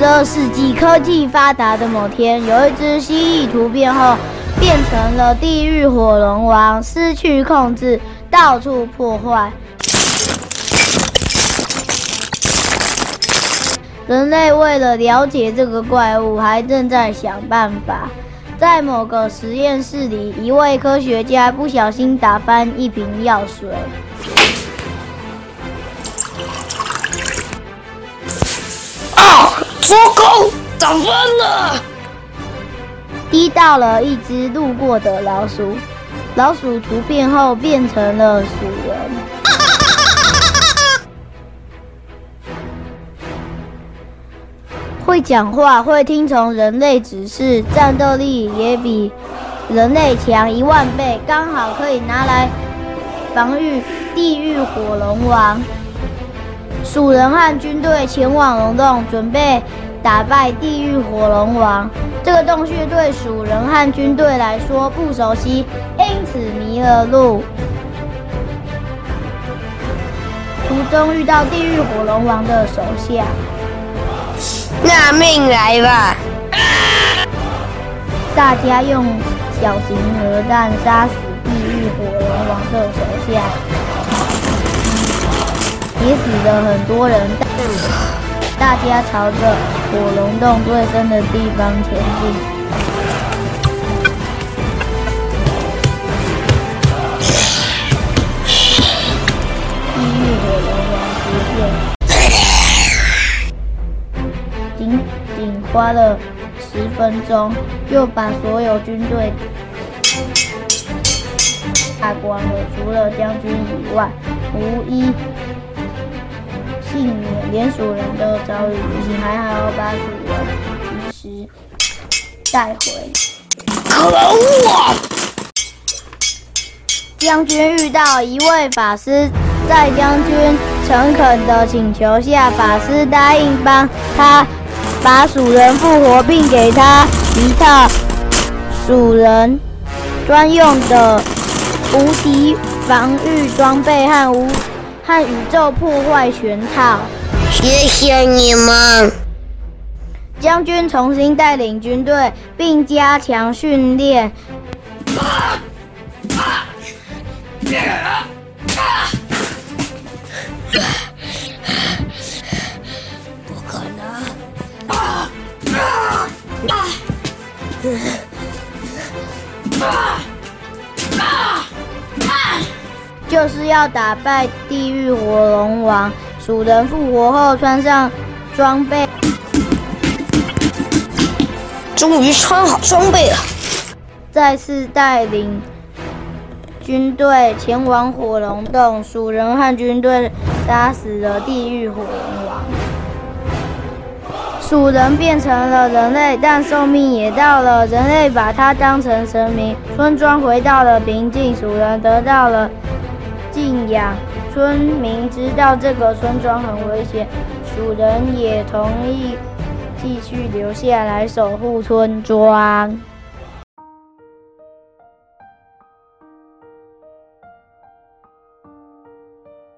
十二世纪科技发达的某天，有一只蜥蜴突变后变成了地狱火龙王，失去控制，到处破坏。人类为了了解这个怪物，还正在想办法。在某个实验室里，一位科学家不小心打翻一瓶药水。啊！糟糕，打翻了！滴到了一只路过的老鼠，老鼠突变后变成了鼠人。会讲话，会听从人类指示，战斗力也比人类强一万倍，刚好可以拿来防御地狱火龙王。鼠人和军队前往龙洞，准备打败地狱火龙王。这个洞穴对鼠人和军队来说不熟悉，因此迷了路。途中遇到地狱火龙王的手下。拿命来吧！大家用小型核弹杀死地狱火龙王的手下，也死了很多人。大家朝着火龙洞最深的地方前进。地狱火龙王出现。仅仅花了十分钟，就把所有军队打光了，除了将军以外，无一幸免。连鼠人都遭遇不幸，还好把鼠人及时带回。可恶！将军遇到一位法师，在将军诚恳的请求下，法师答应帮他。把鼠人复活，并给他一套鼠人专用的无敌防御装备和无和宇宙破坏全套。谢谢你们！将军重新带领军队，并加强训练。就是要打败地狱火龙王。鼠人复活后，穿上装备，终于穿好装备了。再次带领军队前往火龙洞。鼠人和军队杀死了地狱火龙王。鼠人变成了人类，但寿命也到了。人类把他当成神明。村庄回到了平静，鼠人得到了敬仰。村民知道这个村庄很危险，蜀人也同意继续留下来守护村庄。